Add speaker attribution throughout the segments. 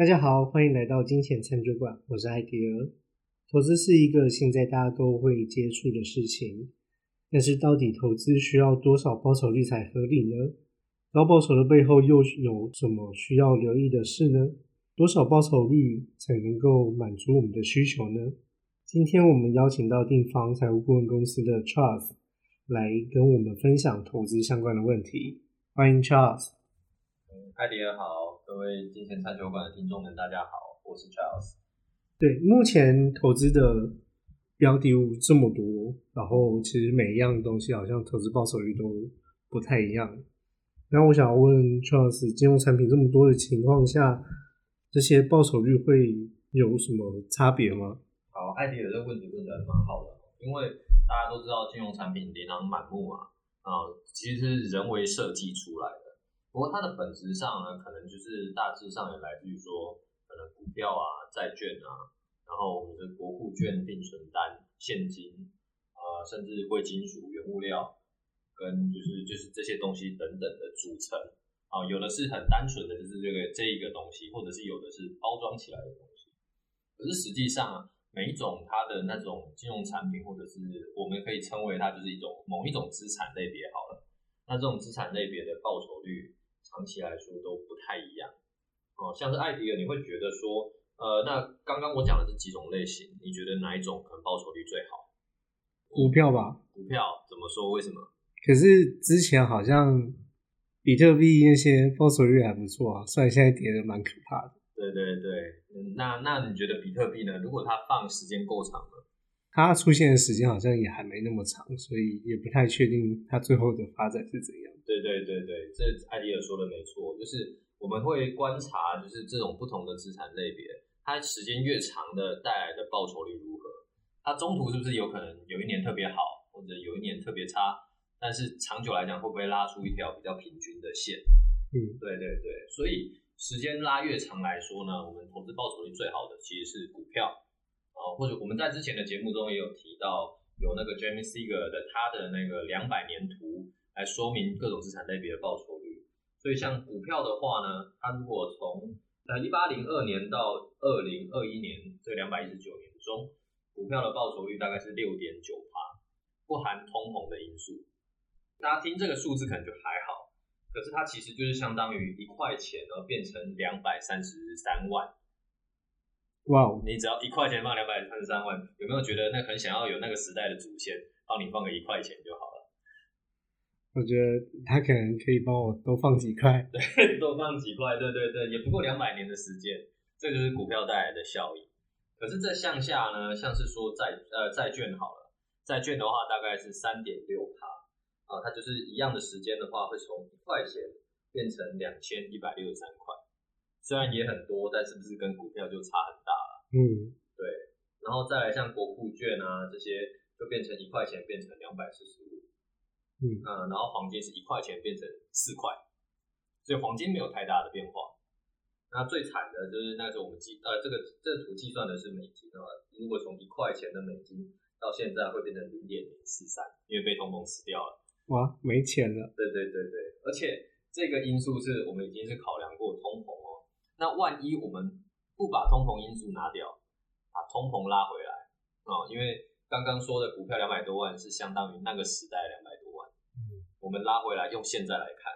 Speaker 1: 大家好，欢迎来到金钱餐桌馆，我是艾迪尔。投资是一个现在大家都会接触的事情，但是到底投资需要多少报酬率才合理呢？高报酬的背后又有什么需要留意的事呢？多少报酬率才能够满足我们的需求呢？今天我们邀请到定方财务顾问公司的 Charles 来跟我们分享投资相关的问题。欢迎 Charles。
Speaker 2: 艾迪尔好，各位金钱餐酒馆的听众们，大家好，我是 Charles。
Speaker 1: 对，目前投资的标的物这么多，然后其实每一样东西好像投资报酬率都不太一样。那我想问 Charles，金融产品这么多的情况下，这些报酬率会有什么差别吗？
Speaker 2: 好，艾迪尔这个问题问的蛮好的，因为大家都知道金融产品琳琅满目嘛，啊，其实是人为设计出来的。不过它的本质上呢，可能就是大致上也来自于说。可能股票啊、债券啊，然后我们的国库券、定存单、现金啊，甚至贵金属、原物料，跟就是就是这些东西等等的组成啊，有的是很单纯的，就是这个这一个东西，或者是有的是包装起来的东西。可是实际上，每一种它的那种金融产品，或者是我们可以称为它就是一种某一种资产类别好了。那这种资产类别的报酬率，长期来说都不太一样。哦，像是艾迪尔，你会觉得说，呃，那刚刚我讲的这几种类型，你觉得哪一种可能报酬率最好？
Speaker 1: 股票吧。
Speaker 2: 股票怎么说？为什么？
Speaker 1: 可是之前好像比特币那些报酬率还不错啊，虽然现在跌的蛮可怕的。
Speaker 2: 对对对，那那你觉得比特币呢？如果它放时间够长呢？
Speaker 1: 它出现的时间好像也还没那么长，所以也不太确定它最后的发展是怎样。
Speaker 2: 对对对对，这艾迪尔说的没错，就是。我们会观察，就是这种不同的资产类别，它时间越长的带来的报酬率如何？它中途是不是有可能有一年特别好，或者有一年特别差？但是长久来讲，会不会拉出一条比较平均的线？
Speaker 1: 嗯，
Speaker 2: 对对对。所以时间拉越长来说呢，我们投资报酬率最好的其实是股票啊，或者我们在之前的节目中也有提到，有那个 Jamie Seger 的他的那个两百年图来说明各种资产类别的报酬率。所以像股票的话呢，它如果从呃一八零二年到二零二一年这两百一十九年中，股票的报酬率大概是六点九趴，不含通膨的因素。大家听这个数字可能就还好，可是它其实就是相当于一块钱呢变成两百三十三万。
Speaker 1: 哇哦！
Speaker 2: 你只要一块钱放两百三十三万，有没有觉得那很想要有那个时代的祖先帮你放个一块钱就好了？
Speaker 1: 我觉得他可能可以帮我多放几块，
Speaker 2: 对，多放几块，对对对，也不过两百年的时间，这就是股票带来的效益。可是这向下呢，像是说债呃债券好了，债券的话大概是三点六趴啊，它就是一样的时间的话，会从一块钱变成两千一百六十三块，虽然也很多，但是不是跟股票就差很大了？
Speaker 1: 嗯，
Speaker 2: 对。然后再来像国库券啊这些，就变成一块钱变成两百四十五。
Speaker 1: 嗯
Speaker 2: 然后黄金是一块钱变成四块，所以黄金没有太大的变化。那最惨的就是那时候我们计呃这个这图计算的是美金啊，如果从一块钱的美金到现在会变成零点零四三，因为被通膨吃掉了。
Speaker 1: 哇，没钱了。
Speaker 2: 对对对对，而且这个因素是我们已经是考量过通膨哦。那万一我们不把通膨因素拿掉，把通膨拉回来啊，因为刚刚说的股票两百多万是相当于那个时代两百。我们拉回来用现在来看，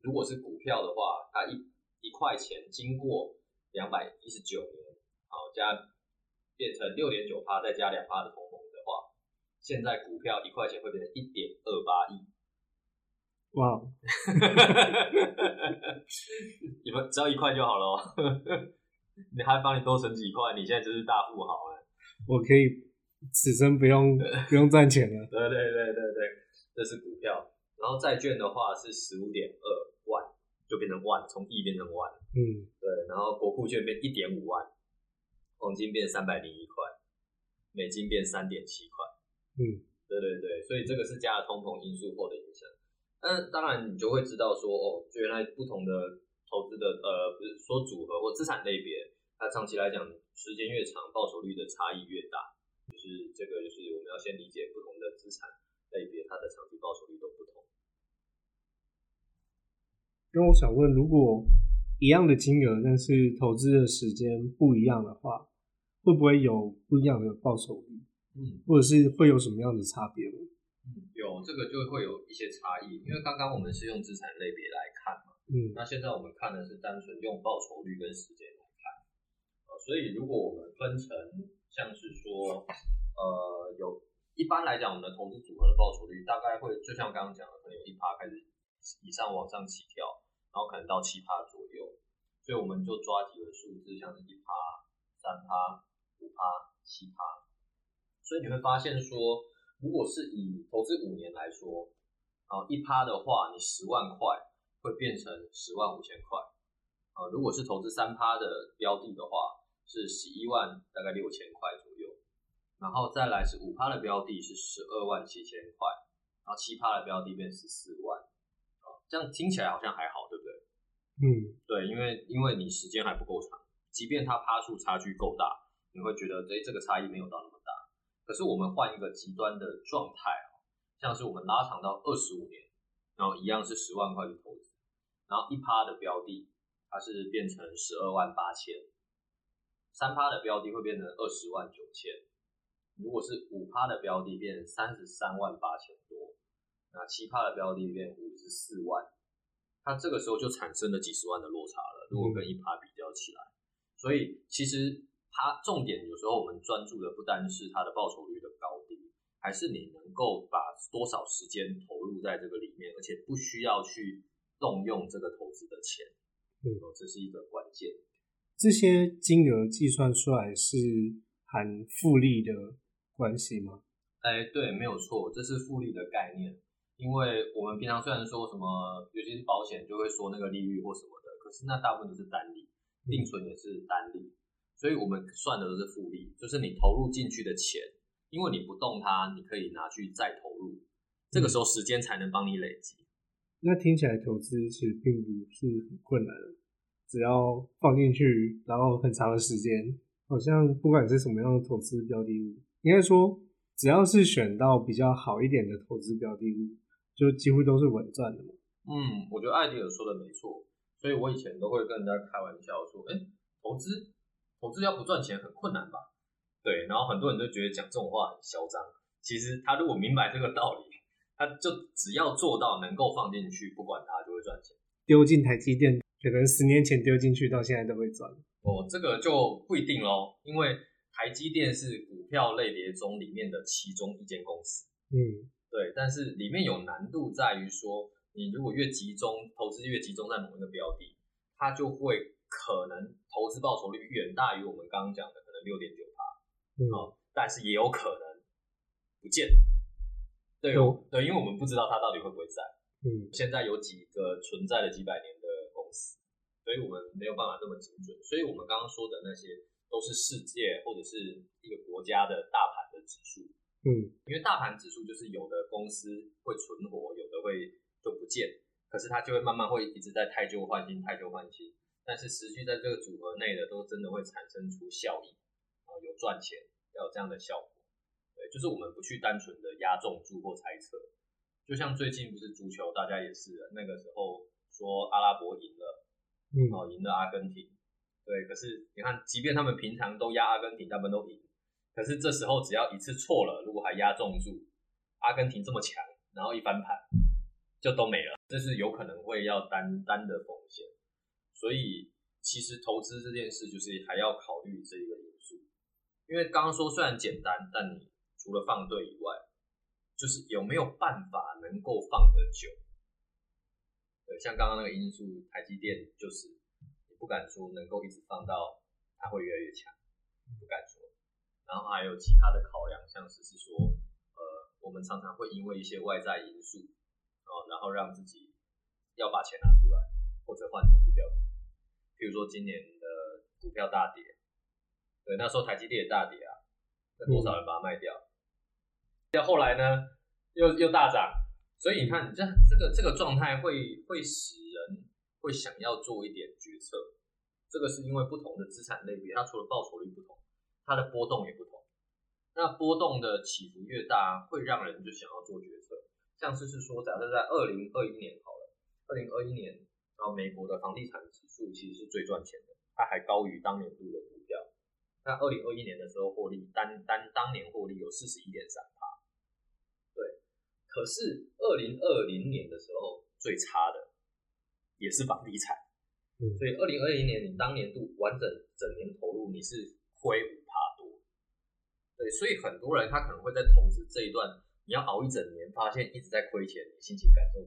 Speaker 2: 如果是股票的话，它一一块钱经过两百一十九年，好加变成六点九趴，再加两趴的通膨的话，现在股票一块钱会变成一点二八亿。
Speaker 1: 哇！
Speaker 2: 你们只要一块就好了，你还帮你多存几块，你现在就是大富豪了。
Speaker 1: 我可以此生不用不用赚钱了。
Speaker 2: 对对对对对。这是股票，然后债券的话是十五点二万，就变成万，从亿变成万。
Speaker 1: 嗯，
Speaker 2: 对，然后国库券变一点五万，黄金变三百零一块，美金变三点七块。
Speaker 1: 嗯，
Speaker 2: 对对对，所以这个是加了通膨因素后的影响。那当然你就会知道说，哦，原来不同的投资的呃，不是说组合或资产类别，它长期来讲时间越长，报酬率的差异越大。就是这个，就是我们要先理解不同的资产。类别它的长期报酬率都不同。
Speaker 1: 那我想问，如果一样的金额，但是投资的时间不一样的话，会不会有不一样的报酬率？
Speaker 2: 嗯，
Speaker 1: 或者是会有什么样的差别吗？
Speaker 2: 有这个就会有一些差异，因为刚刚我们是用资产类别来看嘛，
Speaker 1: 嗯
Speaker 2: 那现在我们看的是单纯用报酬率跟时间来看，呃，所以如果我们分成像是说，呃，有一般来讲，我们的投资组合的报酬率大概会就像刚刚讲的，可能有一趴开始以上往上起跳，然后可能到七趴左右，所以我们就抓几个数字，像是一趴、三趴、五趴、七趴，所以你会发现说，如果是以投资五年来说，啊，一趴的话，你十万块会变成十万五千块，啊，如果是投资三趴的标的的话，是十一万大概六千块左右，然后再来是五趴的标的是十二万七千块，然后七趴的标的变十四万，这样听起来好像还好，对不对？
Speaker 1: 嗯
Speaker 2: 对，因为因为你时间还不够长，即便它趴数差距够大，你会觉得诶这个差异没有到那么大。可是我们换一个极端的状态啊，像是我们拉长到二十五年，然后一样是十万块去投资，然后一趴的标的它是变成十二万八千，三趴的标的会变成二十万九千，如果是五趴的标的变成三十三万八千多，那七趴的标的变五十四万。它这个时候就产生了几十万的落差了。如果跟一趴比较起来，所以其实它重点有时候我们专注的不单是它的报酬率的高低，还是你能够把多少时间投入在这个里面，而且不需要去动用这个投资的钱。
Speaker 1: 嗯
Speaker 2: 哦，这是一个关键。
Speaker 1: 这些金额计算出来是含复利的关系吗？
Speaker 2: 哎，对，没有错，这是复利的概念。因为我们平常虽然说什么，尤其是保险就会说那个利率或什么的，可是那大部分都是单利，定存也是单利，所以我们算的都是复利，就是你投入进去的钱，因为你不动它，你可以拿去再投入，这个时候时间才能帮你累积。
Speaker 1: 那听起来投资其实并不是很困难的，只要放进去，然后很长的时间，好像不管是什么样的投资标的物，应该说只要是选到比较好一点的投资标的物，就几乎都是稳赚的嘛。
Speaker 2: 嗯，我觉得艾迪尔说的没错，所以我以前都会跟人家开玩笑说，哎，投资投资要不赚钱很困难吧？对，然后很多人都觉得讲这种话很嚣张，其实他如果明白这个道理，他就只要做到能够放进去，不管它就会赚钱。
Speaker 1: 丢进台积电，可能十年前丢进去到现在都会赚。
Speaker 2: 哦，这个就不一定喽，因为台积电是股票类别中里面的其中一间公司。
Speaker 1: 嗯
Speaker 2: 对，但是里面有难度在于说，你如果越集中投资越集中在某一个标的，它就会可能投资报酬率远大于我们刚刚讲的可能六点九八，
Speaker 1: 嗯
Speaker 2: 哦，但是也有可能不见。对对，因为我们不知道它到底会不会在。
Speaker 1: 嗯
Speaker 2: 现在有几个存在了几百年的公司，所以我们没有办法这么精准。所以我们刚刚说的那些都是世界或者是一个国家的大盘的指数。
Speaker 1: 嗯
Speaker 2: 因为大盘指数就是有的公司会存活，有的会就不见，可是它就会慢慢会一直在太旧换新、太旧换新，但是持续在这个组合内的都真的会产生出效益，啊，有赚钱，要有这样的效果。对，就是我们不去单纯的压重注或猜测，就像最近不是足球，大家也是那个时候说阿拉伯赢了，
Speaker 1: 嗯
Speaker 2: 哦，赢了阿根廷，对，可是你看，即便他们平常都压阿根廷，他们都赢。可是这时候只要一次错了，如果还压中注，阿根廷这么强，然后一翻盘就都没了，这是有可能会要担担的风险。所以其实投资这件事就是还要考虑这一个因素，因为刚刚说虽然简单，但你除了放对以外，就是有没有办法能够放得久。对，像刚刚那个因素，台积电就是不敢说能够一直放到它会越来越强，不敢说。然后还有其他的考量，像是是说，呃，我们常常会因为一些外在因素，哦，然后让自己要把钱拿出来，或者换投资标的。譬如说今年的股票大跌，对，那时候台积电也大跌啊，那多少人把它卖掉？要后来呢，又又大涨，所以你看，这这个这个状态会会使人会想要做一点决策。这个是因为不同的资产类别，它除了报酬率不同。它的波动也不同，那波动的起伏越大，会让人就想要做决策。像是是说，假设在二零二一年好了，二零二一年，呃，然后美国的房地产指数其实是最赚钱的，它还高于当年度的股票。那二零二一年的时候获利单单当年获利有四十一点三趴，对。可是二零二零年的时候最差的也是房地产，
Speaker 1: 嗯
Speaker 2: 所以二零二零年你当年度完整整年投入你是亏对。所以很多人他可能会在投资这一段，你要熬一整年，发现一直在亏钱，你心情感受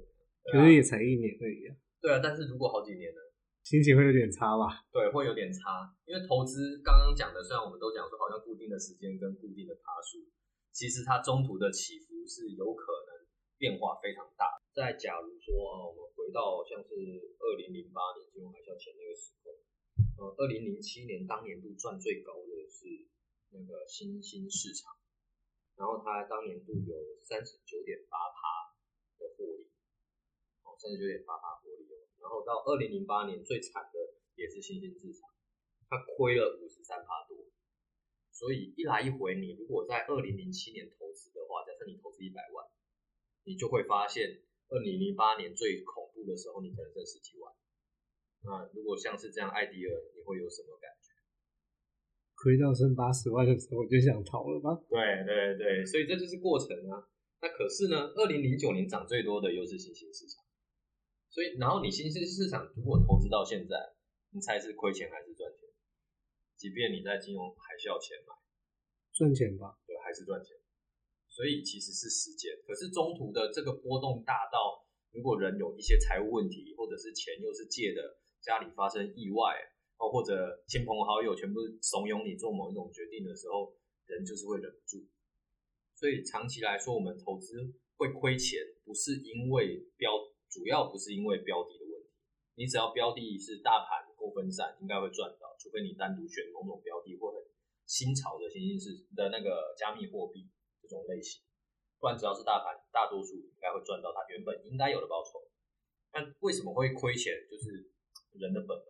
Speaker 1: 可是也才一年而已啊，
Speaker 2: 对啊，但是如果好几年呢？
Speaker 1: 心情会有点差吧？
Speaker 2: 对，会有点差，因为投资刚刚讲的，虽然我们都讲说好像固定的时间跟固定的爬数，其实它中途的起伏是有可能变化非常大。再假如说，啊，我们回到像是二零零八年金融海啸前那个时候，呃，二零零七年当年度赚最高的是那个新兴市场，然后它当年度有三十九点八趴的获利，哦，三十九点八趴获利哦。然后到二零零八年最惨的也是新兴市场，它亏了五十三趴多。所以一来一回，你如果在二零零七年投资的话，假设你投资一百万，你就会发现二零零八年最恐怖的时候，你可能挣十几万。那如果像是这样艾迪尔，你会有什么感觉？
Speaker 1: 亏到剩八十万的时候，我就想逃了吧？
Speaker 2: 对对对，所以这就是过程啊。那可是呢，二零零九年涨最多的又是新兴市场，所以然后你新兴市场如果投资到现在，你猜是亏钱还是赚钱？即便你在金融海啸前买，
Speaker 1: 赚钱吧？
Speaker 2: 对，还是赚钱。所以其实是时间，可是中途的这个波动大到，如果人有一些财务问题，或者是钱又是借的，家里发生意外，哦，或者亲朋好友全部怂恿你做某一种决定的时候，人就是会忍不住。所以长期来说，我们投资会亏钱，不是因为标，主要不是因为标的的问题。你只要标的是大盘够分散，应该会赚到，除非你单独选某种标的或很新潮的新兴市的那个加密货币这种类型，不然只要是大盘，大多数应该会赚到它原本应该有的报酬。但为什么会亏钱？就是人的本能，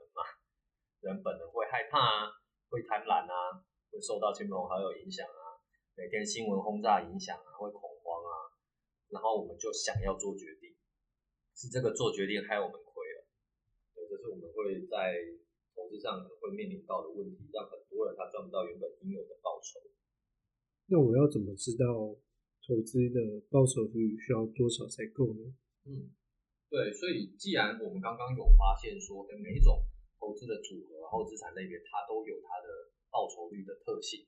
Speaker 2: 人本能会害怕啊，会贪婪啊，会受到亲朋好友影响啊，每天新闻轰炸影响啊，会恐慌啊，然后我们就想要做决定，是这个做决定害我们亏了。对，这是我们会在投资上可能会面临到的问题，让很多人他赚不到原本应有的报酬。
Speaker 1: 那我要怎么知道投资的报酬率需要多少才够呢？
Speaker 2: 嗯，对，所以既然我们刚刚有发现说，诶每一种投资的组合，然后资产类别，它都有它的报酬率的特性，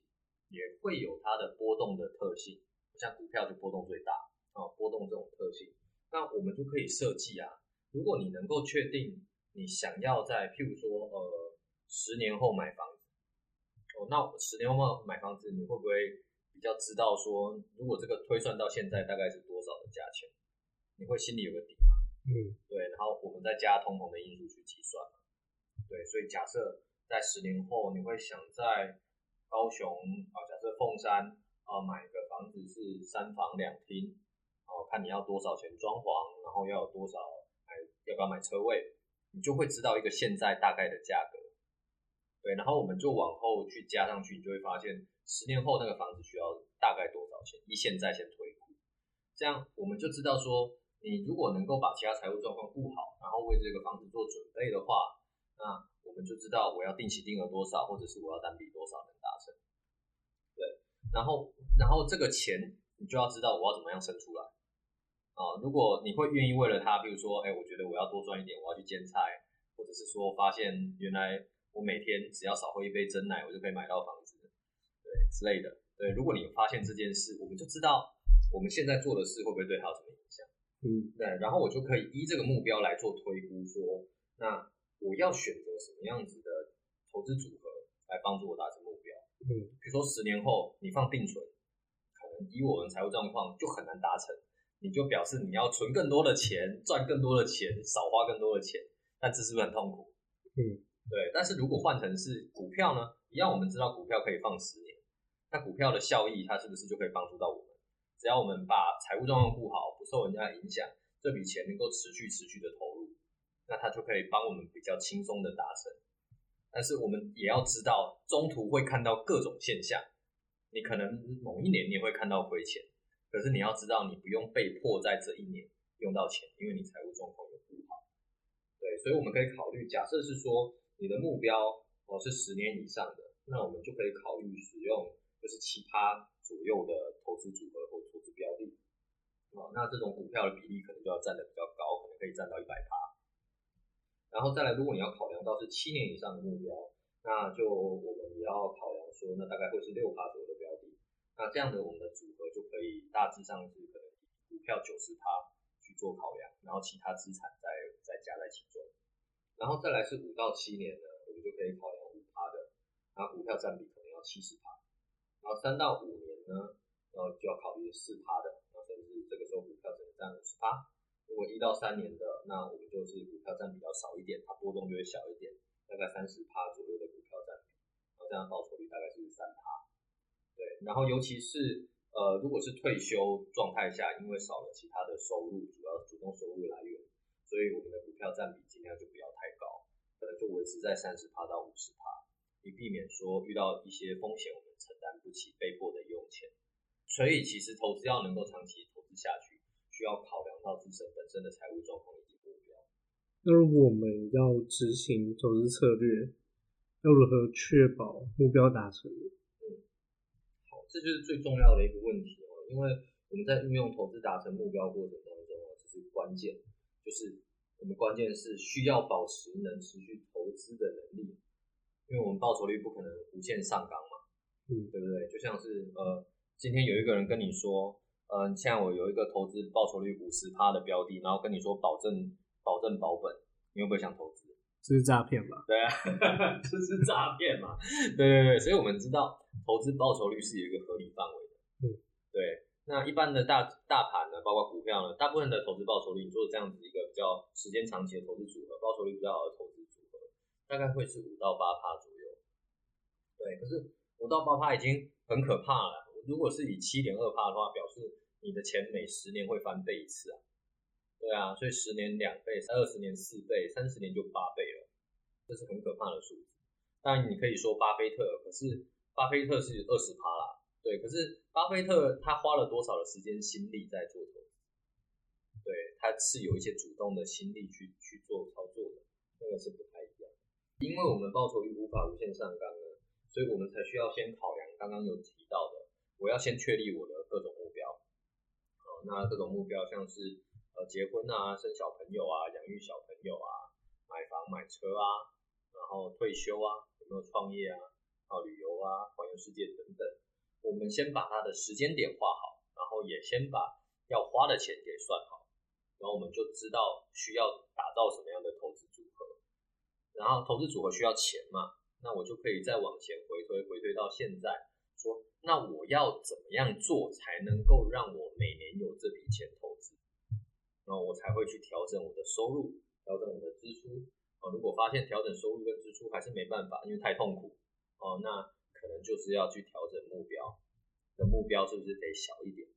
Speaker 2: 也会有它的波动的特性，像股票就波动最大啊，波动这种特性，那我们就可以设计啊，如果你能够确定你想要在譬如说呃十年后买房子，哦，那十年后买房子，你会不会比较知道说，如果这个推算到现在大概是多少的价钱，你会心里有个底吗？
Speaker 1: 嗯，
Speaker 2: 对，然后我们再加通膨的因素去计算所以假设在十年后，你会想在高雄啊，假设凤山啊买个房子是三房两厅，哦，看你要多少钱装潢，然后要有多少买要不要买车位，你就会知道一个现在大概的价格。对，然后我们就往后去加上去，你就会发现十年后那个房子需要大概多少钱，以现在先推估，这样我们就知道说，你如果能够把其他财务状况顾好，然后为这个房子做准备的话，那我们就知道我要定期定额多少，或者是我要单笔多少能达成。对，然后然后这个钱你就要知道我要怎么样生出来。啊，如果你会愿意为了它，比如说，哎，我觉得我要多赚一点，我要去兼差，或者是说发现原来我每天只要少喝一杯真奶，我就可以买到房子，对之类的。对，如果你有发现这件事，我们就知道我们现在做的事会不会对它有什么影响。
Speaker 1: 嗯，
Speaker 2: 对，然后我就可以依这个目标来做推估说，那我要选择什么样子的投资组合来帮助我达成目标。
Speaker 1: 嗯，
Speaker 2: 比如说十年后你放定存，可能以我们财务状况就很难达成，你就表示你要存更多的钱，赚更多的钱，少花更多的钱，但这是不是很痛苦？
Speaker 1: 嗯，
Speaker 2: 对。但是如果换成是股票呢？一样，我们知道股票可以放十年，那股票的效益它是不是就可以帮助到我们？只要我们把财务状况顾好，不受人家影响，这笔钱能够持续持续的投入，那它就可以帮我们比较轻松的达成。但是我们也要知道，中途会看到各种现象，你可能某一年你也会看到亏钱，可是你要知道，你不用被迫在这一年用到钱，因为你财务状况有不好。对，所以我们可以考虑，假设是说你的目标哦是十年以上的，那我们就可以考虑使用就是奇葩左右的投资组合或投资标的。哦，那这种股票的比例可能就要占的比较高，可能可以占到一百趴。然后再来，如果你要考量到是七年以上的目标，那就我们也要考量说，那大概会是六趴左右的标的。那这样的我们的组合就可以大致上是可能股票九十趴去做考量，然后其他资产再再加在其中。然后再来是五到七年呢，我们就可以考量五趴的，那股票占比可能要七十趴。然后三到五年呢，呃就要考虑四趴的，那甚至这个时候股票只能占五十趴。如果一到三年的，那我们就是股票占比较少一点，它波动就会小一点，大概三十趴左右的股票占比，然后这样报酬率大概是三趴。对，然后尤其是呃，如果是退休状态下，因为少了其他的收入，主要主动收入来源，所以我们的股票占比尽量就不要太高，可能就维持在三十趴到五十趴，以避免说遇到一些风险我们承担不起，被迫的用钱。所以其实投资要能够长期投资下去。需要考量到自身本身的财务状况以及目标。
Speaker 1: 那如果我们要执行投资策略，要如何确保目标达成？
Speaker 2: 嗯，好，这就是最重要的一个问题哦。因为我们在运用投资达成目标过程当中啊，这是关键，就是我们关键是需要保持能持续投资的能力，因为我们报酬率不可能无限上纲嘛，
Speaker 1: 嗯，
Speaker 2: 对不对？就像是呃，今天有一个人跟你说。嗯，现在我有一个投资报酬率五十趴的标的，然后跟你说保证保证保本，你会不会想投资？
Speaker 1: 这是诈骗吧？
Speaker 2: 对啊，这是诈骗嘛？对对对，所以我们知道投资报酬率是有一个合理范围的。
Speaker 1: 嗯，
Speaker 2: 对。那一般的大大盘呢，包括股票呢，大部分的投资报酬率，你做这样子一个比较时间长期的投资组合，报酬率比较好的投资组合，大概会是五到八趴左右。对，可是五到八趴已经很可怕了。如果是以七点二趴的话，表示你的钱每十年会翻倍一次啊，对啊，所以十年两倍，二十年四倍，三十年就八倍了，这是很可怕的数字。当然你可以说巴菲特，可是巴菲特是二十趴啦，对，可是巴菲特他花了多少的时间心力在做投资？对，他是有一些主动的心力去去做操作的，那个是不太一样。因为我们报酬率无法无限上纲呢，所以我们才需要先考量刚刚有提到的。我要先确立我的各种目标，那各种目标像是呃结婚啊、生小朋友啊、养育小朋友啊、买房买车啊，然后退休啊、有没有创业啊、啊旅游啊、环游世界等等。我们先把它的时间点画好，然后也先把要花的钱给算好，然后我们就知道需要打造什么样的投资组合。然后投资组合需要钱嘛，那我就可以再往前回推，回推到现在。那我要怎么样做才能够让我每年有这笔钱投资？那我才会去调整我的收入，调整我的支出。哦，如果发现调整收入跟支出还是没办法，因为太痛苦，哦，那可能就是要去调整目标。的目标是不是得小一点？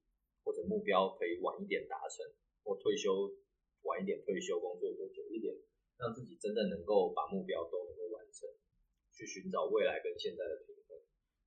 Speaker 2: 或者目标可以晚一点达成？或退休晚一点退休，工作多久一点，让自己真的能够把目标都能够完成，去寻找未来跟现在的平衡。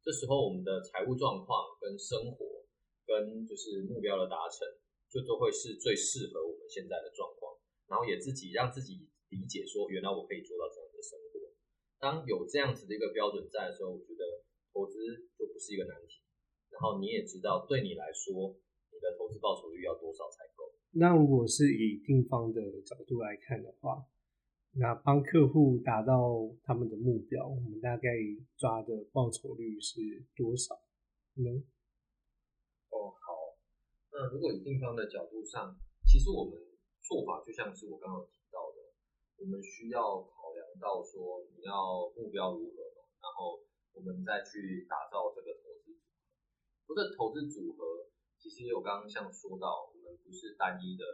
Speaker 2: 这时候，我们的财务状况、跟生活、跟就是目标的达成，就都会是最适合我们现在的状况。然后也自己让自己理解说，原来我可以做到这样的生活。当有这样子的一个标准在的时候，我觉得投资就不是一个难题。然后你也知道，对你来说，你的投资报酬率要多少才够？
Speaker 1: 那如果是以定方的角度来看的话。那帮客户达到他们的目标，我们大概抓的报酬率是多少呢？
Speaker 2: 哦，好。那如果以定方的角度上，其实我们做法就像是我刚刚提到的，我们需要考量到说你要目标如何，然后我们再去打造这个投资组合。不是投资组合，其实也有刚刚像说到，我们不是单一的、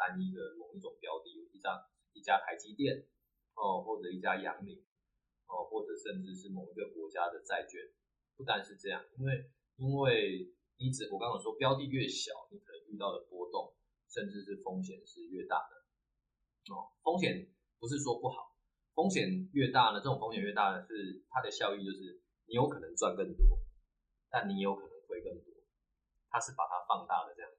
Speaker 2: 单一的某一种标的，有一张。一家台积电哦，或者一家阳明哦，或者甚至是某一个国家的债券，不单是这样，因为因为你只我刚刚说标的越小，你可能遇到的波动甚至是风险是越大的哦。风险不是说不好，风险越大呢，这种风险越大的是它的效益就是你有可能赚更多，但你有可能亏更多，它是把它放大的这样。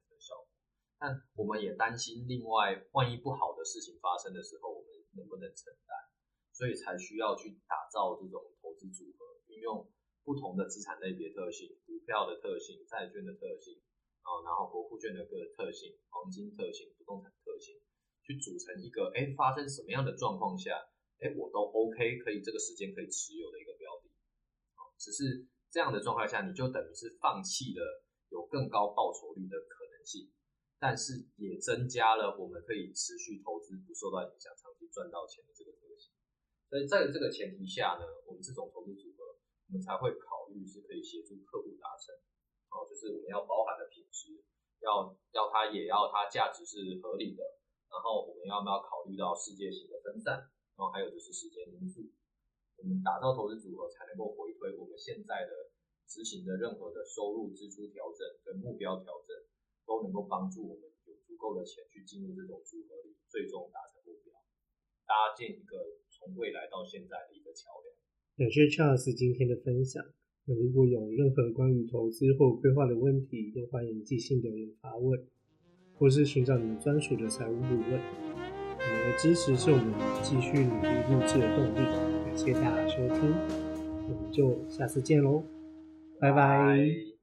Speaker 2: 但我们也担心，另外万一不好的事情发生的时候，我们能不能承担，所以才需要去打造这种投资组合，运用不同的资产类别特性、股票的特性、债券的特性啊，然后国库券的个特性、黄金特性、不动产特性，去组成一个哎发生什么样的状况下，哎我都 OK 可以这个时间可以持有的一个标的，只是这样的状况下，你就等于是放弃了有更高报酬率的可能性。但是也增加了我们可以持续投资不受到影响、长期赚到钱的这个特性。所以在这个前提下呢，我们这种投资组合，我们才会考虑是可以协助客户达成。哦，就是我们要包含的品质，要要它也要它价值是合理的。然后我们要不要考虑到世界性的分散？然后还有就是时间因素。我们打造投资组合才能够回推我们现在的执行的任何的收入支出调整跟目标调整。都能够帮助我们有足够的钱去进入这种组合里，最终达成目标，搭建一个从未来到现在的一个桥梁。
Speaker 1: 感谢 Charles 今天的分享。那如果有任何关于投资或规划的问题，都欢迎即兴留言发问，或是寻找你们专属的财务顾问。你们的支持是我们继续努力录制的动力。感谢大家收听，我们就下次见喽，拜拜。